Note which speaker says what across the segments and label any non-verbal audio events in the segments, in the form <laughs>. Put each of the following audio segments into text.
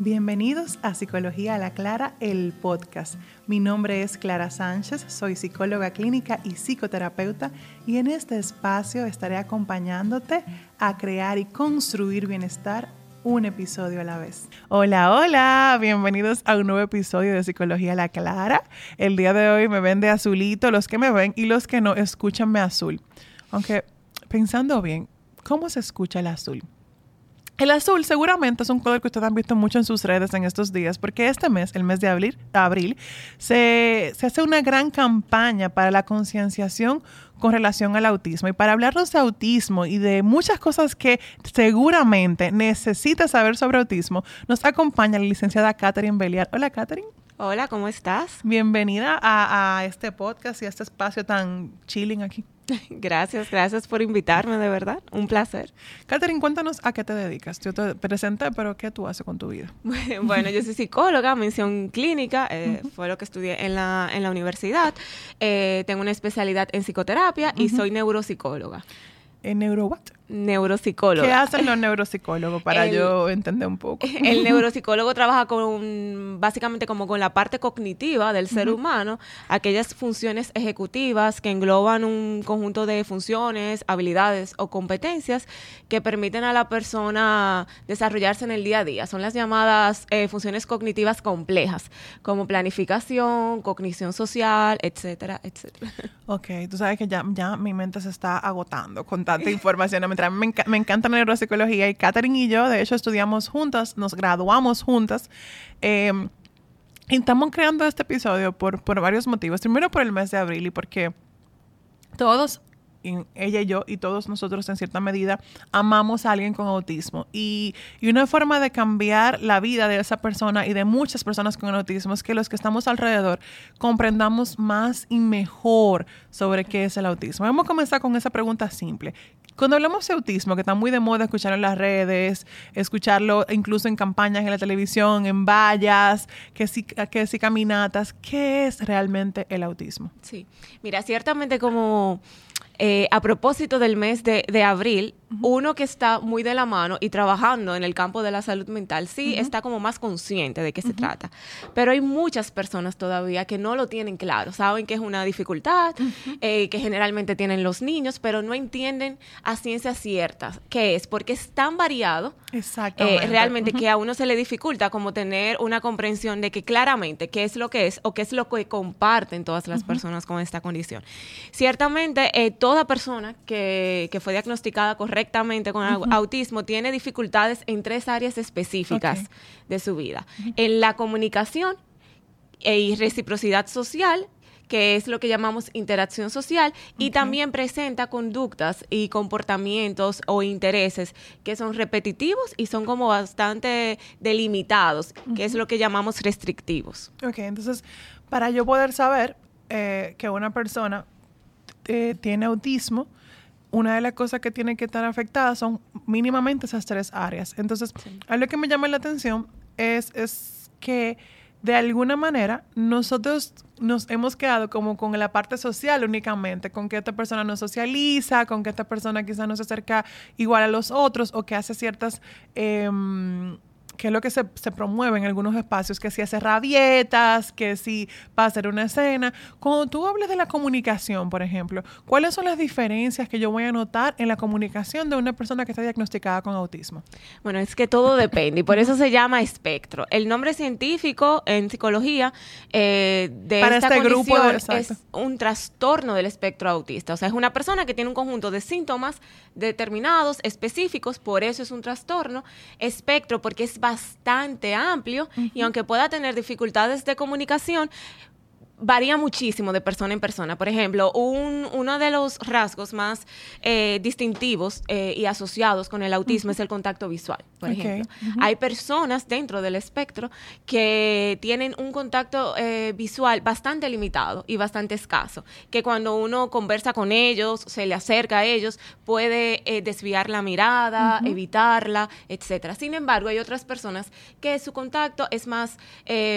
Speaker 1: Bienvenidos a Psicología a la Clara, el podcast. Mi nombre es Clara Sánchez, soy psicóloga clínica y psicoterapeuta y en este espacio estaré acompañándote a crear y construir bienestar un episodio a la vez. Hola, hola, bienvenidos a un nuevo episodio de Psicología a la Clara. El día de hoy me ven de azulito los que me ven y los que no, escúchanme azul. Aunque pensando bien, ¿cómo se escucha el azul? El azul seguramente es un color que ustedes han visto mucho en sus redes en estos días, porque este mes, el mes de abril, abril se, se hace una gran campaña para la concienciación con relación al autismo. Y para hablarnos de autismo y de muchas cosas que seguramente necesitas saber sobre autismo, nos acompaña la licenciada Catherine Beliar. Hola, Catherine.
Speaker 2: Hola, ¿cómo estás?
Speaker 1: Bienvenida a, a este podcast y a este espacio tan chilling aquí. <laughs>
Speaker 2: Gracias, gracias por invitarme, de verdad. Un placer.
Speaker 1: Catherine, cuéntanos a qué te dedicas. Yo te presenté, pero ¿qué tú haces con tu vida? <laughs>
Speaker 2: Bueno, yo soy psicóloga, mención clínica, eh, fue lo que estudié en la, en la universidad. Eh, tengo una especialidad en psicoterapia y soy neuropsicóloga.
Speaker 1: ¿En neuro what?
Speaker 2: Neuropsicólogo.
Speaker 1: ¿Qué hacen los neuropsicólogos para yo entender un poco? <laughs>
Speaker 2: El neuropsicólogo trabaja con básicamente como con la parte cognitiva del ser humano, aquellas funciones ejecutivas que engloban un conjunto de funciones, habilidades o competencias que permiten a la persona desarrollarse en el día a día. Son las llamadas eh, funciones cognitivas complejas, como planificación, cognición social, etcétera, etcétera.
Speaker 1: Ok, tú sabes que ya, ya mi mente se está agotando con tanta información <laughs> me, me, encanta la neuropsicología y Katherine y yo, de hecho, estudiamos juntas, nos graduamos juntas. Em, y estamos creando este episodio por, por varios motivos. Primero por el mes de abril y porque todos ella y yo y todos nosotros en cierta medida amamos a alguien con autismo. Y, y, una forma de cambiar la vida de esa persona y de muchas personas con autismo es que los que estamos alrededor comprendamos más y mejor sobre qué es el autismo. Vamos a comenzar con esa pregunta simple. Cuando hablamos de autismo, que está muy de moda escucharlo en las redes, escucharlo incluso en campañas en la televisión, en vallas, que si, que caminatas, ¿qué es realmente el autismo?
Speaker 2: Sí, mira, ciertamente como eh, a propósito del mes de abril, uno que está muy de la mano y trabajando en el campo de la salud mental, sí está como más consciente de qué se trata. Pero hay muchas personas todavía que no lo tienen claro, saben que es una dificultad, eh, que generalmente tienen los niños, pero no entienden a ciencia cierta qué es, porque es tan variado eh, realmente que a uno se le dificulta como tener una comprensión de que claramente qué es lo que es o qué es lo que comparten todas las personas con esta condición. Ciertamente, eh, toda persona que, que fue diagnosticada correctamente, correctamente con autismo tiene dificultades en tres áreas específicas de su vida. En la comunicación e y reciprocidad social, que es lo que llamamos interacción social, y también presenta conductas y comportamientos o intereses que son repetitivos y son como bastante delimitados, que es lo que llamamos restrictivos.
Speaker 1: Ok, entonces, para yo poder saber eh, que una persona eh, tiene autismo, una de las cosas que tienen que estar afectadas son mínimamente esas tres áreas. Entonces, algo que me llama la atención es, es que de alguna manera nosotros nos hemos quedado como con la parte social únicamente, con que esta persona no socializa, con que esta persona quizás no se acerca igual a los otros o que hace ciertas... Em, que es lo que se, promueve en algunos espacios, que si hace rabietas, que si va a hacer una escena. Cuando tú hables de la comunicación, por ejemplo, ¿cuáles son las diferencias que yo voy a notar en la comunicación de una persona que está diagnosticada con autismo?
Speaker 2: Bueno, es que todo depende y por eso se llama espectro. El nombre científico en psicología eh, de esta este grupo es un trastorno del espectro autista. O sea, es una persona que tiene un conjunto de síntomas determinados, específicos, por eso es un trastorno. Espectro, porque es bastante amplio y aunque pueda tener dificultades de comunicación, varía muchísimo de persona en persona. Por ejemplo, un, uno de los rasgos más eh, distintivos eh, y asociados con el autismo es el contacto visual, por ejemplo. Hay personas dentro del espectro que tienen un contacto eh, visual bastante limitado y bastante escaso, que cuando uno conversa con ellos, se le acerca a ellos, puede desviar la mirada, evitarla, etcétera. Sin embargo, hay otras personas que su contacto es más,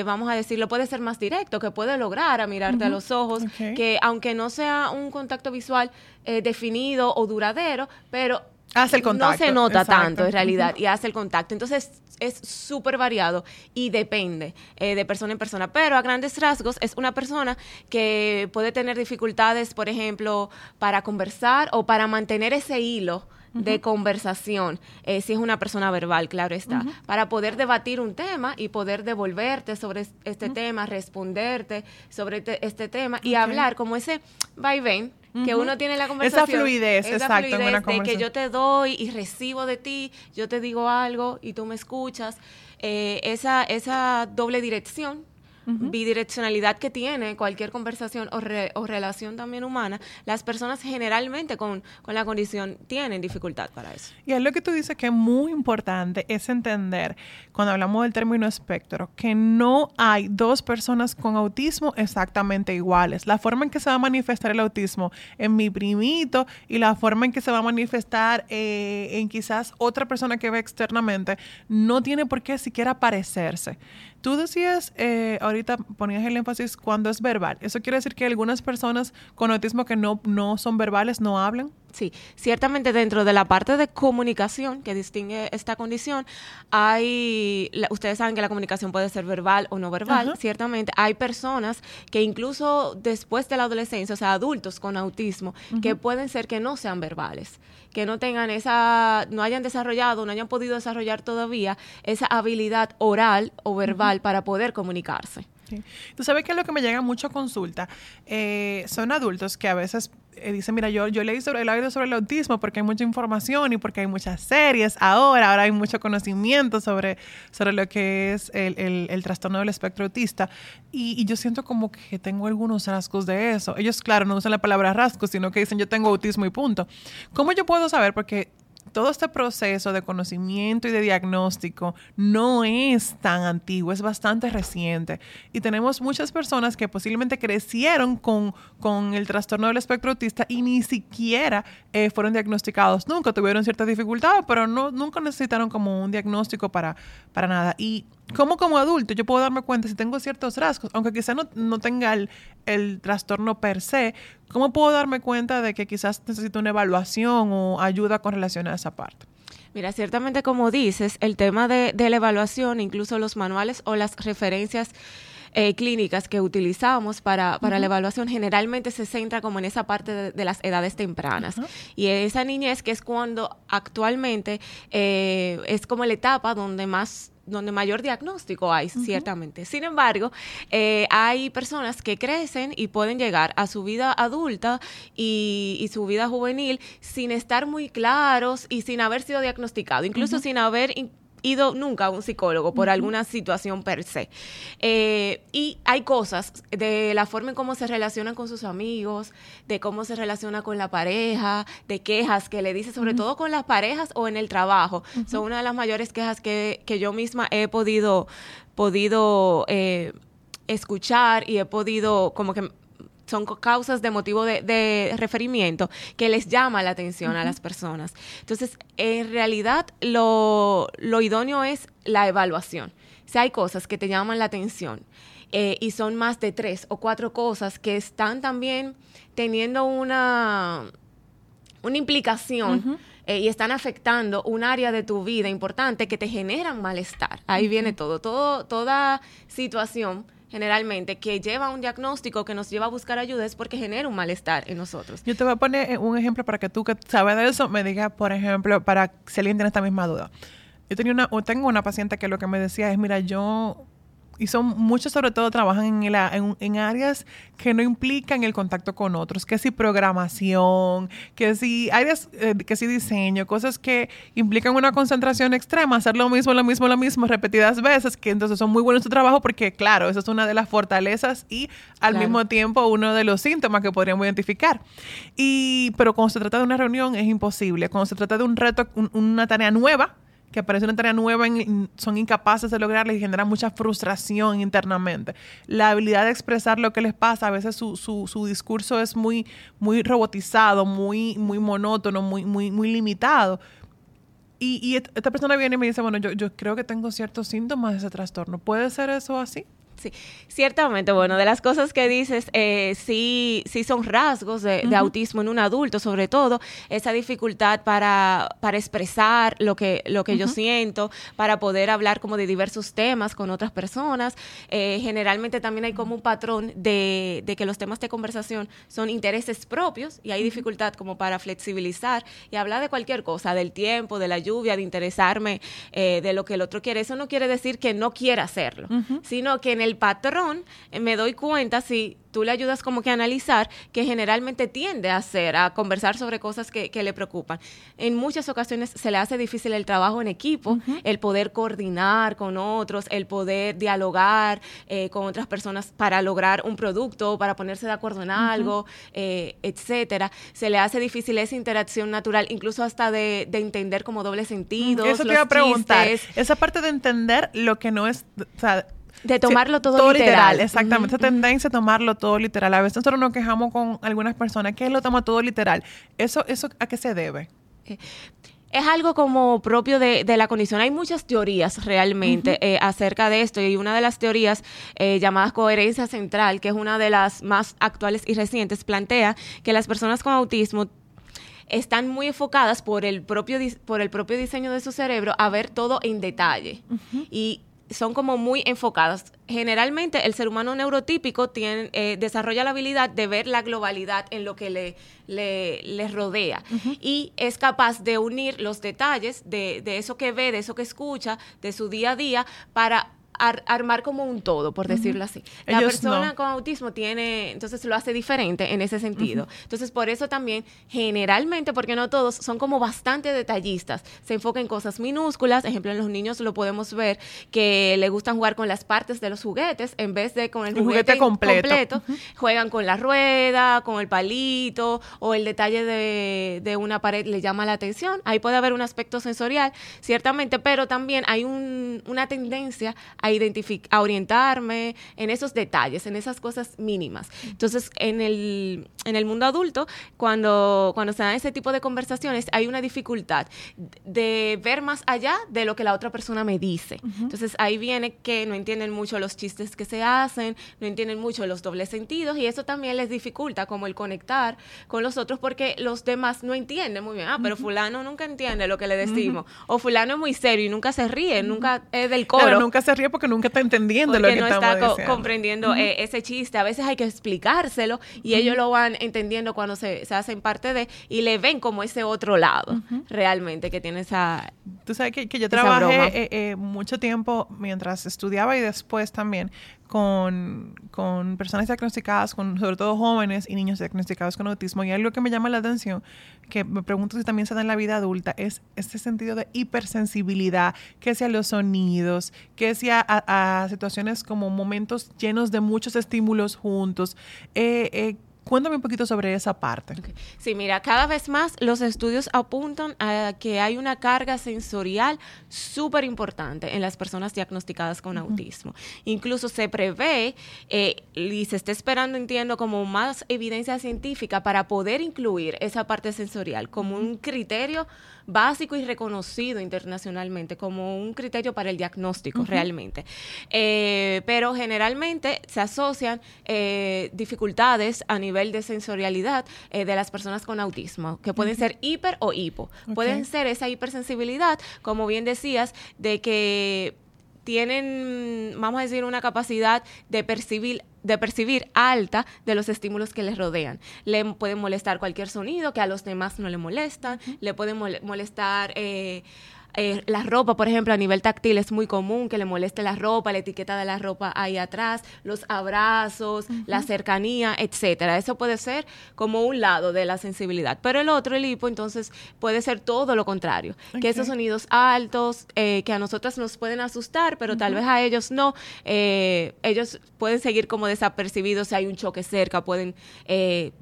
Speaker 2: vamos a decirlo, puede ser más directo, que puede lograr a mirarte a los ojos, que aunque no sea un contacto visual eh, definido o duradero, pero
Speaker 1: Hace el contacto.
Speaker 2: No se nota tanto en realidad y hace el contacto. Entonces, es súper variado y depende eh, de persona en persona. Pero a grandes rasgos es una persona que puede tener dificultades, por ejemplo, para conversar o para mantener ese hilo de conversación, eh, si es una persona verbal, claro está, para poder debatir un tema y poder devolverte sobre este tema, responderte sobre este tema y hablar como ese vaivén que uno tiene la conversación.
Speaker 1: Esa fluidez, exacto,
Speaker 2: en una de que yo te doy y recibo de ti, yo te digo algo y tú me escuchas. Eh, esa, esa doble dirección bidireccionalidad que tiene cualquier conversación o, o, relación también humana, las personas generalmente con, con, la condición tienen dificultad para eso.
Speaker 1: Y es lo que tú dices que es muy importante, es entender, cuando hablamos del término espectro, que no hay dos personas con autismo exactamente iguales. La forma en que se va a manifestar el autismo en mi primito y la forma en que se va a manifestar eh, en quizás otra persona que ve externamente no tiene por qué siquiera parecerse. Tú decías, eh, ahorita ponías el énfasis cuando es verbal. ¿Eso quiere decir que algunas personas con autismo que no, no son verbales no hablan?
Speaker 2: Sí, ciertamente dentro de la parte de comunicación que distingue esta condición, hay, ustedes saben que la comunicación puede ser verbal o no verbal, ciertamente hay personas que incluso después de la adolescencia, o sea, adultos con autismo, que pueden ser que no sean verbales, que no tengan esa, no hayan desarrollado, no hayan podido desarrollar todavía esa habilidad oral o verbal para poder comunicarse.
Speaker 1: Tú sabes que lo que me llega mucho consulta eh, son adultos que a veces eh, dicen, mira, yo, yo leí sobre el sobre el autismo porque hay mucha información y porque hay muchas series ahora, ahora hay mucho conocimiento sobre, sobre lo que es el, el, trastorno del espectro autista y, y, yo siento como que tengo algunos rasgos de eso. Ellos, claro, no usan la palabra rasgos, sino que dicen yo tengo autismo y punto. ¿Cómo yo puedo saber? Porque todo este proceso de conocimiento y de diagnóstico no es tan antiguo, es bastante reciente. Y tenemos muchas personas que posiblemente crecieron con, con el trastorno del espectro autista y ni siquiera eh, fueron diagnosticados. Nunca tuvieron ciertas dificultades, pero no, nunca necesitaron como un diagnóstico para, para nada. Y como como adulto yo puedo darme cuenta si tengo ciertos rasgos, aunque quizá no, no tenga el, el, trastorno per se, ¿cómo puedo darme cuenta de que quizás necesito una evaluación o ayuda con relación a esa parte?
Speaker 2: Mira, ciertamente como dices, el tema de, de la evaluación, incluso los manuales o las referencias eh, clínicas que utilizamos para, para la evaluación generalmente se centra como en esa parte de, las edades tempranas. Y esa niñez que es cuando actualmente eh, es como la etapa donde más donde mayor diagnóstico hay, ciertamente. Sin embargo, eh, hay personas que crecen y pueden llegar a su vida adulta y, su vida juvenil sin estar muy claros y sin haber sido diagnosticado, incluso sin haber ido nunca a un psicólogo por alguna situación per se. Eh, y hay cosas de la forma en cómo se relacionan con sus amigos, de cómo se relaciona con la pareja, de quejas que le dice, sobre todo con las parejas o en el trabajo. Son una de las mayores quejas que, que yo misma he podido, podido eh, escuchar y he podido como que son causas de motivo de, referimiento que les llama la atención a las personas. Entonces, en realidad, lo, idóneo es la evaluación. Si hay cosas que te llaman la atención eh, y son más de tres o cuatro cosas que están también teniendo una, una implicación. Eh, y están afectando un área de tu vida importante que te generan malestar. Ahí viene todo, todo, toda situación generalmente que lleva un diagnóstico que nos lleva a buscar ayuda es porque genera un malestar en nosotros.
Speaker 1: Yo te voy a poner eh, un ejemplo para que tú que sabes de eso me digas, por ejemplo, para si alguien tiene esta misma duda. Yo tenía una, tengo una paciente que lo que me decía es, mira, yo y son muchos sobre todo trabajan en, en, en, áreas que no implican el contacto con otros, que si programación, que si áreas, eh, que si diseño, cosas que implican una concentración extrema, hacer lo mismo, lo mismo, lo mismo repetidas veces, que entonces son muy buenos su trabajo porque claro, eso es una de las fortalezas y al mismo tiempo uno de los síntomas que podríamos identificar. Y, pero cuando se trata de una reunión es imposible, cuando se trata de un reto, una tarea nueva, que aparece una tarea nueva, son incapaces de lograrla y generan mucha frustración internamente. La habilidad de expresar lo que les pasa, a veces su, su, su discurso es muy, muy robotizado, muy, muy monótono, muy, muy, muy limitado. Y, esta persona viene y me dice, bueno, yo, yo creo que tengo ciertos síntomas de ese trastorno. ¿Puede ser eso así?
Speaker 2: Sí, ciertamente, bueno, de las cosas que dices, eh, sí, sí son rasgos de, autismo en un adulto, sobre todo esa dificultad para, para expresar lo que, lo que yo siento, para poder hablar como de diversos temas con otras personas. Eh, generalmente también hay como un patrón de, de, que los temas de conversación son intereses propios y hay dificultad como para flexibilizar y hablar de cualquier cosa, del tiempo, de la lluvia, de interesarme eh, de lo que el otro quiere. Eso no quiere decir que no quiera hacerlo, sino que en el patrón eh, me doy cuenta si tú le ayudas como que a analizar que generalmente tiende a hacer, a conversar sobre cosas que, le preocupan. En muchas ocasiones se le hace difícil el trabajo en equipo, el poder coordinar con otros, el poder dialogar eh, con otras personas para lograr un producto, para ponerse de acuerdo en algo, eh, etcétera. Se le hace difícil esa interacción natural, incluso hasta de, entender como doble sentido.
Speaker 1: Eso te iba a preguntar. Esa parte de entender lo que no es,
Speaker 2: de tomarlo todo, literal.
Speaker 1: Exactamente, esa tendencia a tomarlo todo literal. A veces nosotros nos quejamos con algunas personas que lo toma todo literal. ¿Eso, eso a qué se debe?
Speaker 2: Eh, es algo como propio de, la condición. Hay muchas teorías realmente eh, acerca de esto y una de las teorías eh, llamadas coherencia central, que es una de las más actuales y recientes, plantea que las personas con autismo están muy enfocadas por el propio por el propio diseño de su cerebro a ver todo en detalle y son como muy enfocadas. Generalmente el ser humano neurotípico tiene, eh, desarrolla la habilidad de ver la globalidad en lo que le, le, rodea y es capaz de unir los detalles de, de eso que ve, de eso que escucha, de su día a día para armar como un todo, por decirlo así. La persona con autismo tiene, entonces lo hace diferente en ese sentido. Entonces, por eso también, generalmente, porque no todos, son como bastante detallistas. Se enfocan en cosas minúsculas. Ejemplo, en los niños lo podemos ver que le gustan jugar con las partes de los juguetes en vez de con el, juguete, completo. Juegan con la rueda, con el palito o el detalle de, de una pared le llama la atención. Ahí puede haber un aspecto sensorial, ciertamente, pero también hay un, una tendencia a a, orientarme en esos detalles, en esas cosas mínimas. Entonces, en el, en el mundo adulto, cuando, cuando se dan ese tipo de conversaciones, hay una dificultad de ver más allá de lo que la otra persona me dice. Entonces, ahí viene que no entienden mucho los chistes que se hacen, no entienden mucho los dobles sentidos y eso también les dificulta como el conectar con los otros porque los demás no entienden muy bien. Ah, pero fulano nunca entiende lo que le decimos. O fulano es muy serio y nunca se ríe, nunca es del coro. Pero
Speaker 1: nunca se ríe porque nunca está entendiendo lo que no está
Speaker 2: comprendiendo eh, ese chiste. A veces hay que explicárselo y ellos lo van entendiendo cuando se, hacen parte de y le ven como ese otro lado realmente que tiene esa.
Speaker 1: Tú sabes que, yo trabajé eh, eh, mucho tiempo mientras estudiaba y después también con, con, personas diagnosticadas, con sobre todo jóvenes y niños diagnosticados con autismo. Y algo que me llama la atención, que me pregunto si también se da en la vida adulta, es este sentido de hipersensibilidad, que sea los sonidos, que sea a, situaciones como momentos llenos de muchos estímulos juntos. Eh, eh, Cuéntame un poquito sobre esa parte.
Speaker 2: Sí, mira, cada vez más los estudios apuntan a que hay una carga sensorial súper importante en las personas diagnosticadas con autismo. Incluso se prevé eh, y se está esperando, entiendo, como más evidencia científica para poder incluir esa parte sensorial como un criterio básico y reconocido internacionalmente como un criterio para el diagnóstico realmente. Eh, pero generalmente se asocian eh, dificultades a nivel de sensorialidad eh, de las personas con autismo, que pueden ser hiper o hipo. Pueden ser esa hipersensibilidad, como bien decías, de que tienen, vamos a decir, una capacidad de percibir de percibir alta de los estímulos que les rodean. Le pueden molestar cualquier sonido que a los demás no le molestan, le pueden molestar eh, eh, la ropa, por ejemplo, a nivel táctil es muy común que le moleste la ropa, la etiqueta de la ropa ahí atrás, los abrazos, la cercanía, etcétera. Eso puede ser como un lado de la sensibilidad. Pero el otro, el hipo, entonces puede ser todo lo contrario. Que esos sonidos altos, eh, que a nosotras nos pueden asustar, pero tal vez a ellos no, eh, ellos pueden seguir como desapercibidos si hay un choque cerca, pueden,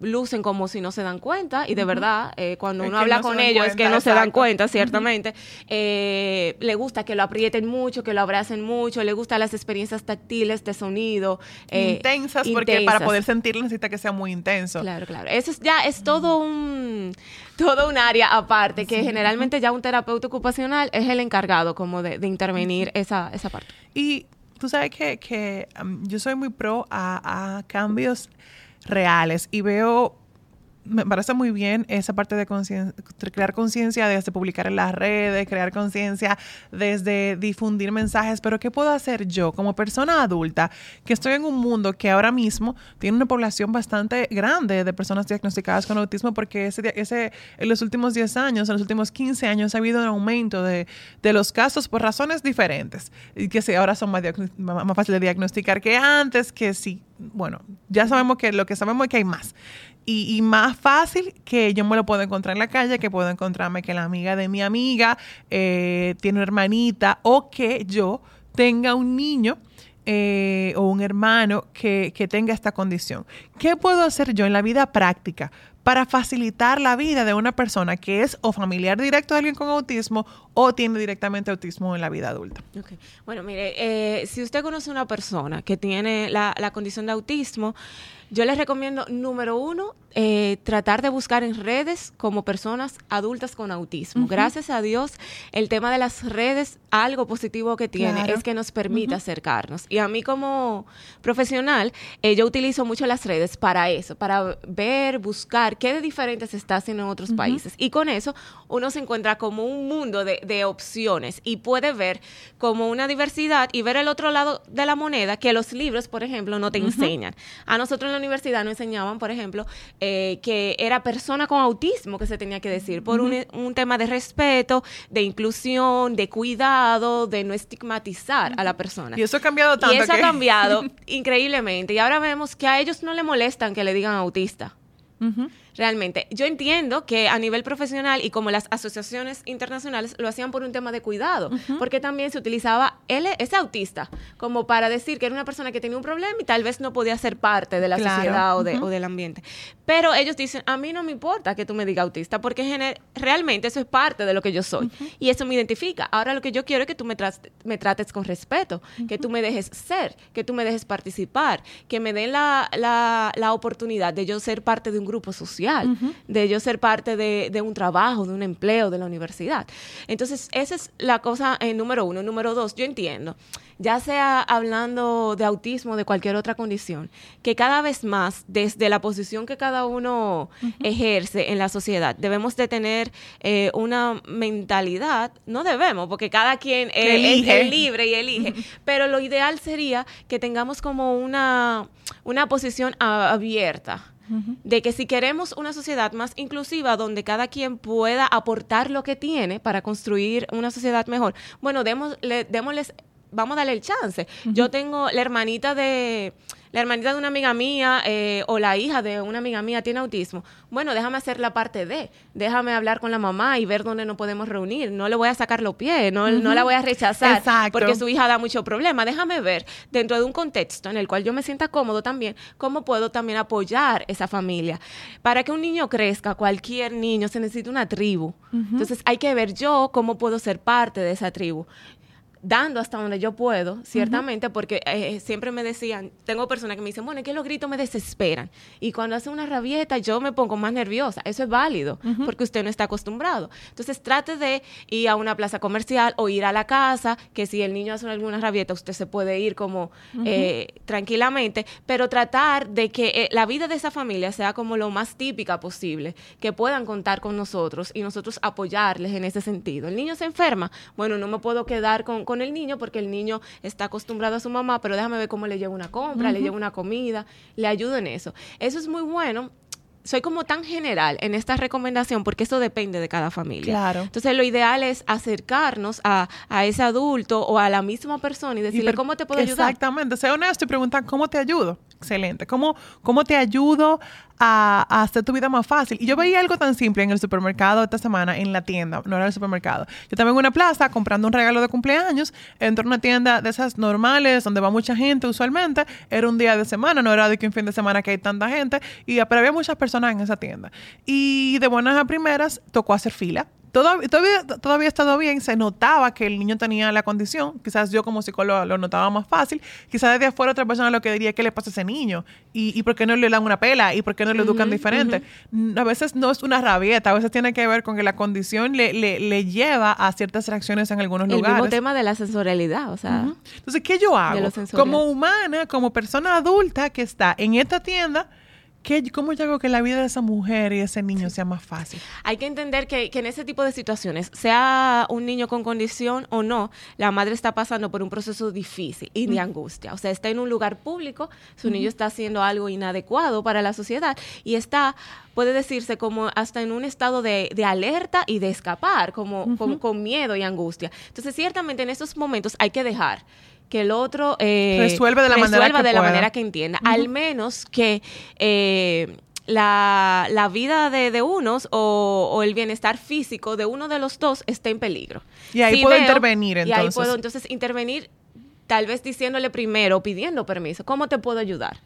Speaker 2: lucen como si no se dan cuenta, y de verdad, cuando uno habla con ellos es que no se dan cuenta, ciertamente. Eh, le gusta que lo aprieten mucho, que lo abracen mucho, le gustan las experiencias táctiles de sonido.
Speaker 1: Eh, intensas, porque para poder sentirlo necesita que sea muy intenso.
Speaker 2: Claro, claro. Eso es, ya es todo un todo un área aparte, que generalmente ya un terapeuta ocupacional es el encargado como de, intervenir esa, esa parte.
Speaker 1: Y tú sabes que, que um, yo soy muy pro a, a cambios reales y veo me parece muy bien esa parte de crear conciencia desde publicar en las redes, crear conciencia desde difundir mensajes, pero ¿qué puedo hacer yo como persona adulta que estoy en un mundo que ahora mismo tiene una población bastante grande de personas diagnosticadas con autismo porque ese, ese en los últimos 10 años, en los últimos 15 años ha habido un aumento de, de los casos por razones diferentes. Y que sí, ahora son más, más fáciles de diagnosticar que antes, que sí, bueno, ya sabemos que lo que sabemos es que hay más y, más fácil que yo me lo puedo encontrar en la calle, que puedo encontrarme que la amiga de mi amiga eh, tiene una hermanita o que yo tenga un niño eh, o un hermano que, que, tenga esta condición. ¿Qué puedo hacer yo en la vida práctica para facilitar la vida de una persona que es o familiar directo de alguien con autismo o tiene directamente autismo en la vida adulta?
Speaker 2: Bueno, mire, eh, si usted conoce a una persona que tiene la, la condición de autismo, yo les recomiendo, número uno, eh, tratar de buscar en redes como personas adultas con autismo. Gracias a Dios, el tema de las redes, algo positivo que tiene es que nos permite acercarnos. Y a mí como profesional, eh, yo utilizo mucho las redes para eso, para ver, buscar qué de diferente se está haciendo en otros países. Y con eso uno se encuentra como un mundo de, de opciones y puede ver como una diversidad y ver el otro lado de la moneda que los libros, por ejemplo, no te enseñan. A nosotros la universidad nos enseñaban, por ejemplo, eh, que era persona con autismo que se tenía que decir, por un, tema de respeto, de inclusión, de cuidado, de no estigmatizar a la persona.
Speaker 1: Y eso ha cambiado tanto.
Speaker 2: Y eso ha cambiado <laughs> increíblemente. Y ahora vemos que a ellos no le molestan que le digan autista realmente. Yo entiendo que a nivel profesional y como las asociaciones internacionales lo hacían por un tema de cuidado, porque también se utilizaba él, ese autista como para decir que era una persona que tenía un problema y tal vez no podía ser parte de la sociedad o, de, o, del ambiente. Pero ellos dicen, a mí no me importa que tú me digas autista, porque realmente eso es parte de lo que yo soy y eso me identifica. Ahora lo que yo quiero es que tú me, me trates con respeto, que tú me dejes ser, que tú me dejes participar, que me den la, la, la oportunidad de yo ser parte de un grupo social de yo ser parte de, un trabajo, de un empleo de la universidad. Entonces, esa es la cosa en eh, número uno. Número dos, yo entiendo, ya sea hablando de autismo, de cualquier otra condición, que cada vez más, desde la posición que cada uno ejerce en la sociedad, debemos de tener eh, una mentalidad, no debemos, porque cada quien es, libre y elige, pero lo ideal sería que tengamos como una, una posición abierta de que si queremos una sociedad más inclusiva donde cada quien pueda aportar lo que tiene para construir una sociedad mejor, bueno, démosle, démosles, vamos a darle el chance. Yo tengo la hermanita de la hermanita de una amiga mía eh, o la hija de una amiga mía tiene autismo, bueno, déjame hacer la parte de, déjame hablar con la mamá y ver dónde nos podemos reunir. No le voy a sacar los pies, no, no la voy a rechazar porque su hija da mucho problema. Déjame ver, dentro de un contexto en el cual yo me sienta cómodo también, cómo puedo también apoyar esa familia. Para que un niño crezca, cualquier niño se necesita una tribu. Entonces hay que ver yo cómo puedo ser parte de esa tribu dando hasta donde yo puedo, ciertamente, porque eh, siempre me decían, tengo personas que me dicen, bueno, es que los gritos me desesperan. Y cuando hace una rabieta, yo me pongo más nerviosa. Eso es válido, porque usted no está acostumbrado. Entonces, trate de ir a una plaza comercial o ir a la casa, que si el niño hace alguna rabieta, usted se puede ir como eh, tranquilamente, pero tratar de que eh, la vida de esa familia sea como lo más típica posible, que puedan contar con nosotros y nosotros apoyarles en ese sentido. El niño se enferma, bueno, no me puedo quedar con el niño porque el niño está acostumbrado a su mamá, pero déjame ver cómo le llevo una compra, le llevo una comida, le ayudo en eso. Eso es muy bueno soy como tan general en esta recomendación porque eso depende de cada familia.
Speaker 1: Claro.
Speaker 2: Entonces, lo ideal es acercarnos a, ese adulto o a la misma persona y decirle cómo te puedo ayudar.
Speaker 1: Exactamente. Sea honesto y preguntar cómo te ayudo. Excelente. ¿Cómo, cómo te ayudo a, hacer tu vida más fácil? Y yo veía algo tan simple en el supermercado esta semana, en la tienda, no era el supermercado. Yo también en una plaza comprando un regalo de cumpleaños, entro a una tienda de esas normales, donde va mucha gente usualmente. Era un día de semana, no era de que un fin de semana que hay tanta gente. Y, pero había muchas personas en esa tienda. Y de buenas a primeras tocó hacer fila todavía, todavía, todavía estado bien, se notaba que el niño tenía la condición, quizás yo como psicólogo lo notaba más fácil, quizás desde afuera otra persona lo que diría, ¿qué le pasa a ese niño? ¿Y, y por qué no le dan una pela? ¿Y por qué no le educan diferente? A veces no es una rabieta, a veces tiene que ver con que la condición le, le, le lleva a ciertas reacciones en algunos
Speaker 2: El
Speaker 1: lugares.
Speaker 2: mismo tema de la sensorialidad, o sea,
Speaker 1: Entonces, ¿qué yo hago?
Speaker 2: lo.
Speaker 1: Como humana, como persona adulta que está en esta tienda, ¿qué, ¿cómo yo hago que la vida de esa mujer y ese niño sea más fácil?
Speaker 2: hay que entender que, que en ese tipo de situaciones, sea un niño con condición o no, la madre está pasando por un proceso difícil y de angustia. O sea, está en un lugar público, su niño está haciendo algo inadecuado para la sociedad y está, puede decirse, como hasta en un estado de, de alerta y de escapar, como, como con miedo y angustia. Entonces, ciertamente en esos momentos hay que dejar que el otro eh,
Speaker 1: Resuelve de la manera
Speaker 2: resuelva
Speaker 1: que
Speaker 2: de la manera que entienda. Al menos que eh, la, la vida de, de unos o, o el bienestar físico de uno de los dos esté en peligro.
Speaker 1: Y ahí puedo intervenir,
Speaker 2: Y ahí
Speaker 1: entonces.
Speaker 2: puedo entonces intervenir, tal vez diciéndole primero, pidiendo permiso, ¿cómo te puedo ayudar?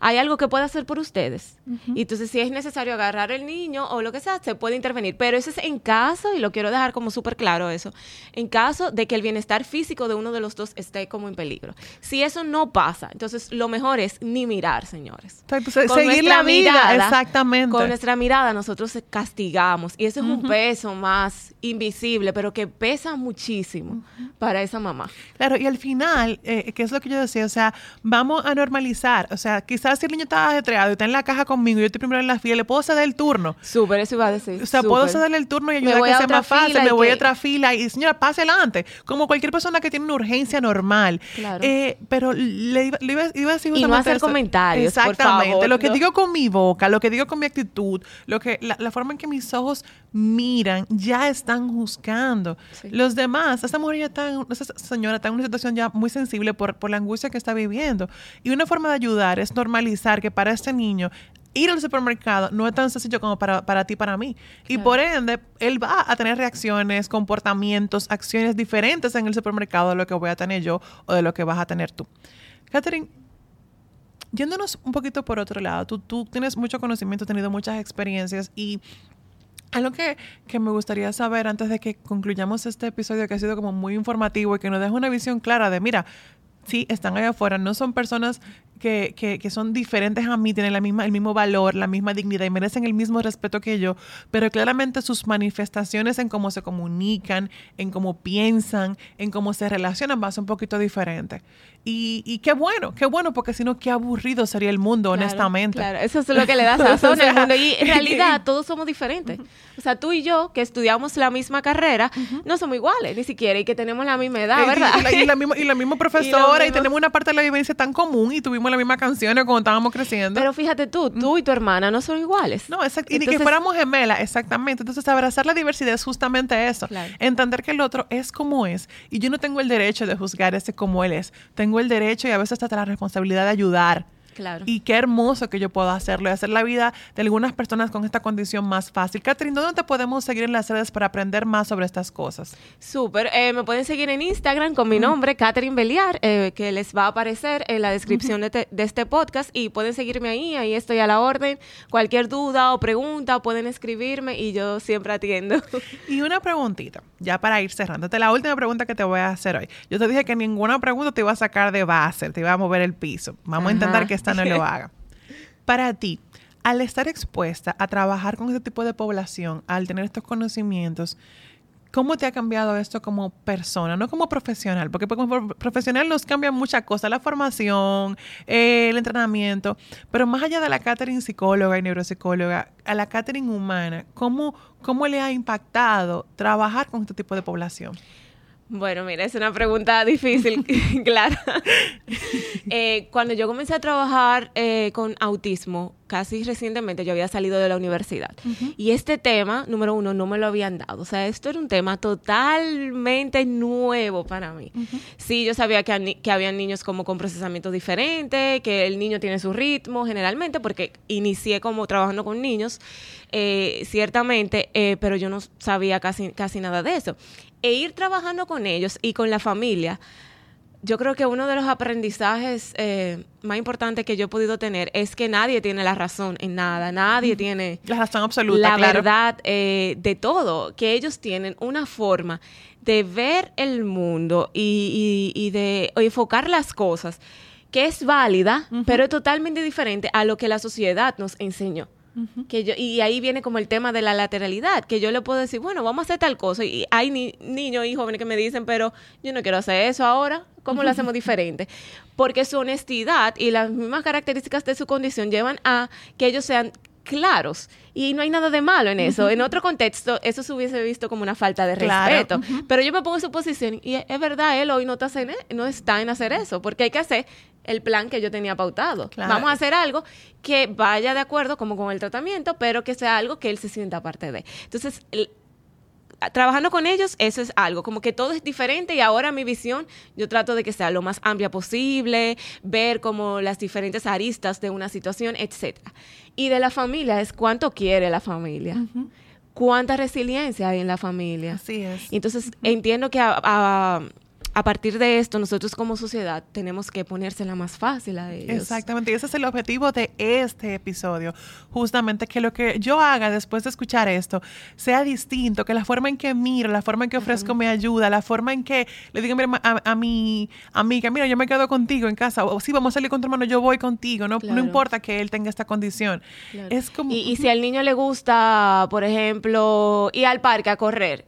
Speaker 2: Hay algo que pueda hacer por ustedes. Y entonces, si es necesario agarrar el niño o lo que sea, se puede intervenir. Pero eso es en caso, y lo quiero dejar como súper claro eso, en caso de que el bienestar físico de uno de los dos esté como en peligro. Si eso no pasa, entonces lo mejor es ni mirar, señores.
Speaker 1: Se-
Speaker 2: Con
Speaker 1: seguir la vida, exactamente.
Speaker 2: Con nuestra mirada nosotros castigamos. Y eso es un peso más invisible, pero que pesa muchísimo para esa mamá.
Speaker 1: Claro, y al final, eh, que es lo que yo decía, o sea, vamos a normalizar, o sea, quizás si el niño está ajetreado y está en la caja conmigo yo estoy primero en la fila, le puedo ceder el turno.
Speaker 2: Súper, eso iba a decir.
Speaker 1: O sea, puedo cederle el turno y ayudar a que
Speaker 2: a
Speaker 1: sea más fácil, me voy a
Speaker 2: que-
Speaker 1: otra fila y señora, pase adelante, como cualquier persona que tiene una urgencia normal.
Speaker 2: Claro.
Speaker 1: Eh, pero le iba, le iba- iba a decir
Speaker 2: Y no hacer
Speaker 1: eso.
Speaker 2: comentarios, por
Speaker 1: Exactamente,
Speaker 2: favor,
Speaker 1: lo que
Speaker 2: ¿no?
Speaker 1: digo con mi boca, lo que digo con mi actitud, lo que la, la forma en que mis ojos miran, ya están juzgando.
Speaker 2: Sí.
Speaker 1: Los demás, esta mujer ya está, esa señora está en una situación ya muy sensible por, por la angustia que está viviendo. Y una forma de ayudar es normalizar que para este niño ir al supermercado no es tan sencillo como para, para ti, para mí. Y
Speaker 2: Claro.
Speaker 1: por ende, él va a tener reacciones, comportamientos, acciones diferentes en el supermercado de lo que voy a tener yo o de lo que vas a tener tú. Catherine, yéndonos un poquito por otro lado, tú, tú tienes mucho conocimiento, has tenido muchas experiencias y algo que, que me gustaría saber antes de que concluyamos este episodio que ha sido como muy informativo y que nos deja una visión clara de, mira, sí, están allá afuera, no son personas que, que, que son diferentes a mí, tienen la misma, el mismo valor, la misma dignidad y merecen el mismo respeto que yo, pero claramente sus manifestaciones en cómo se comunican, en cómo piensan, en cómo se relacionan va a ser un poquito diferente. Y, y qué bueno, qué bueno, porque si no, qué aburrido sería el mundo,
Speaker 2: Claro,
Speaker 1: honestamente.
Speaker 2: Claro, eso es lo que le da <laughs> sazón al mundo. Y en <laughs> realidad todos somos diferentes. O sea, tú y yo, que estudiamos la misma carrera, no somos iguales, ni siquiera, y que tenemos la misma edad,
Speaker 1: Y- y-
Speaker 2: ¿verdad?
Speaker 1: Y, la, y la misma, y la misma <laughs> profesora, y,
Speaker 2: mismo-
Speaker 1: tenemos una parte de la vivencia tan común, y tuvimos las mismas canciones cuando estábamos creciendo.
Speaker 2: Pero fíjate tú, tú y tu hermana no son iguales.
Speaker 1: no, exacto. Y ni que fuéramos gemelas, exactamente. Entonces, abrazar la diversidad es justamente eso.
Speaker 2: Claro.
Speaker 1: Entender que el otro es como es. Y yo no tengo el derecho de juzgar ese como él es. Tengo el derecho y a veces hasta la responsabilidad de ayudar.
Speaker 2: Claro.
Speaker 1: Y qué hermoso que yo pueda hacerlo y hacer la vida de algunas personas con esta condición más fácil. Catherine, ¿dónde te podemos seguir en las redes para aprender más sobre estas cosas?
Speaker 2: Súper. Eh, me pueden seguir en Instagram con mi nombre, Catherine Beliar, eh, que les va a aparecer en la descripción de, te- de este podcast. Y pueden seguirme ahí, ahí estoy a la orden. Cualquier duda o pregunta pueden escribirme y yo siempre atiendo. <laughs>
Speaker 1: Y una preguntita, ya para ir cerrando. Esta es la última pregunta que te voy a hacer hoy. Yo te dije que ninguna pregunta te iba a sacar de base, te iba a mover el piso. Vamos a intentar que esta no lo haga. Para ti, al estar expuesta a trabajar con este tipo de población, al tener estos conocimientos, ¿cómo te ha cambiado esto como persona, no como profesional? Porque como pro- profesional nos cambian muchas cosas, la formación, eh, el entrenamiento, pero más allá de la Catherine psicóloga y neuropsicóloga, a la Catherine humana, ¿cómo, cómo le ha impactado trabajar con este tipo de población?
Speaker 2: Bueno, mira, es una pregunta difícil, <laughs> claro. <laughs> Eh, cuando yo comencé a trabajar eh, con autismo, casi recientemente yo había salido de la universidad. Y este tema, número uno, no me lo habían dado. O sea, esto era un tema totalmente nuevo para mí. Sí, yo sabía que, que había niños como con procesamiento diferente, que el niño tiene su ritmo generalmente, porque inicié como trabajando con niños, eh, ciertamente, pero yo no sabía casi, casi nada de eso. E ir trabajando con ellos y con la familia yo creo que uno de los aprendizajes eh, más importantes que yo he podido tener es que nadie tiene la razón en nada, nadie tiene
Speaker 1: la razón absoluta,
Speaker 2: la verdad eh, de todo, que ellos tienen una forma de ver el mundo y, de enfocar las cosas que es válida, pero es totalmente diferente a lo que la sociedad nos enseñó que yo, y ahí viene como el tema de la lateralidad, que yo le puedo decir, bueno, vamos a hacer tal cosa. Y hay niños y jóvenes que me dicen, pero yo no quiero hacer eso ahora. ¿Cómo lo hacemos <laughs> diferente? Porque su honestidad y las mismas características de su condición llevan a que ellos sean claros. Y no hay nada de malo en eso. En otro contexto, eso se hubiese visto como una falta de respeto. Pero yo me pongo en su posición y es verdad, él hoy no está, en, no está en hacer eso, porque hay que hacer el plan que yo tenía pautado. Vamos a hacer algo que vaya de acuerdo como con el tratamiento, pero que sea algo que él se sienta parte de. Entonces, trabajando con ellos, eso es algo, como que todo es diferente y ahora mi visión, yo trato de que sea lo más amplia posible, ver como las diferentes aristas de una situación, etcétera. Y de la familia es cuánto quiere la familia. cuánta resiliencia hay en la familia.
Speaker 1: Así es.
Speaker 2: entonces entiendo que a, a partir de esto, nosotros como sociedad tenemos que ponérsela más fácil a ellos.
Speaker 1: Exactamente, y ese es el objetivo de este episodio. Justamente que lo que yo haga después de escuchar esto sea distinto, que la forma en que miro, la forma en que ofrezco mi ayuda, la forma en que le digo a, mi amiga, mira, yo me quedo contigo en casa, o si vamos a salir con tu hermano, yo voy contigo, no, no importa que él tenga esta condición. Es como...
Speaker 2: Y, y si al niño le gusta, por ejemplo, ir al parque a correr,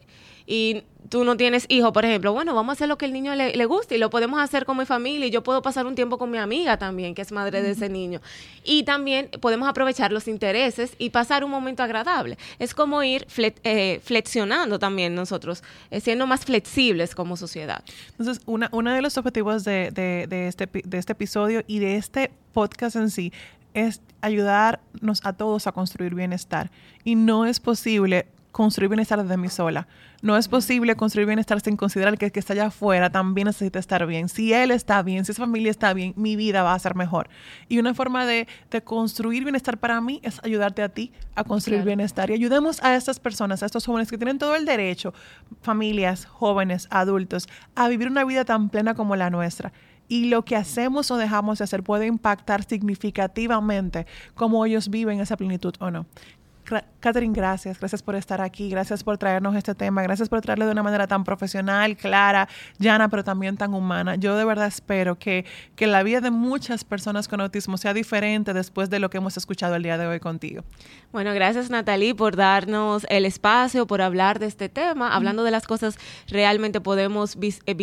Speaker 2: y tú no tienes hijo, por ejemplo, bueno, vamos a hacer lo que el niño le, le guste y lo podemos hacer con mi familia y yo puedo pasar un tiempo con mi amiga también, que es madre de ese niño. Y también podemos aprovechar los intereses y pasar un momento agradable. Es como ir eh, flexionando también nosotros, eh, siendo más flexibles como sociedad.
Speaker 1: Entonces, una, uno de los objetivos de, de, de, este, de este episodio y de este podcast en sí es ayudarnos a todos a construir bienestar. Y no es posible construir bienestar desde mí sola. No es posible construir bienestar sin considerar que el que está allá afuera también necesita estar bien. Si él está bien, si esa familia está bien, mi vida va a ser mejor. Y una forma de, construir bienestar para mí es ayudarte a ti a construir bienestar. Y ayudemos a estas personas, a estos jóvenes que tienen todo el derecho, familias, jóvenes, adultos, a vivir una vida tan plena como la nuestra y lo que hacemos o dejamos de hacer puede impactar significativamente cómo ellos viven esa plenitud o no. Catherine, gracias. Gracias por estar aquí. Gracias por traernos este tema. Gracias por traerlo de una manera tan profesional, clara, llana, pero también tan humana. Yo de verdad espero que, que la vida de muchas personas con autismo sea diferente después de lo que hemos escuchado el día de hoy contigo.
Speaker 2: Bueno, gracias Natalie por darnos el espacio, por hablar de este tema. Hablando de las cosas, realmente podemos eh,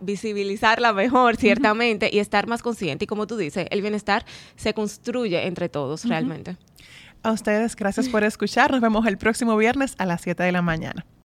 Speaker 2: visibilizarla mejor, ciertamente, y estar más consciente. Y como tú dices, el bienestar se construye entre todos, realmente.
Speaker 1: A ustedes, gracias por escuchar. Nos vemos el próximo viernes a las 7 de la mañana.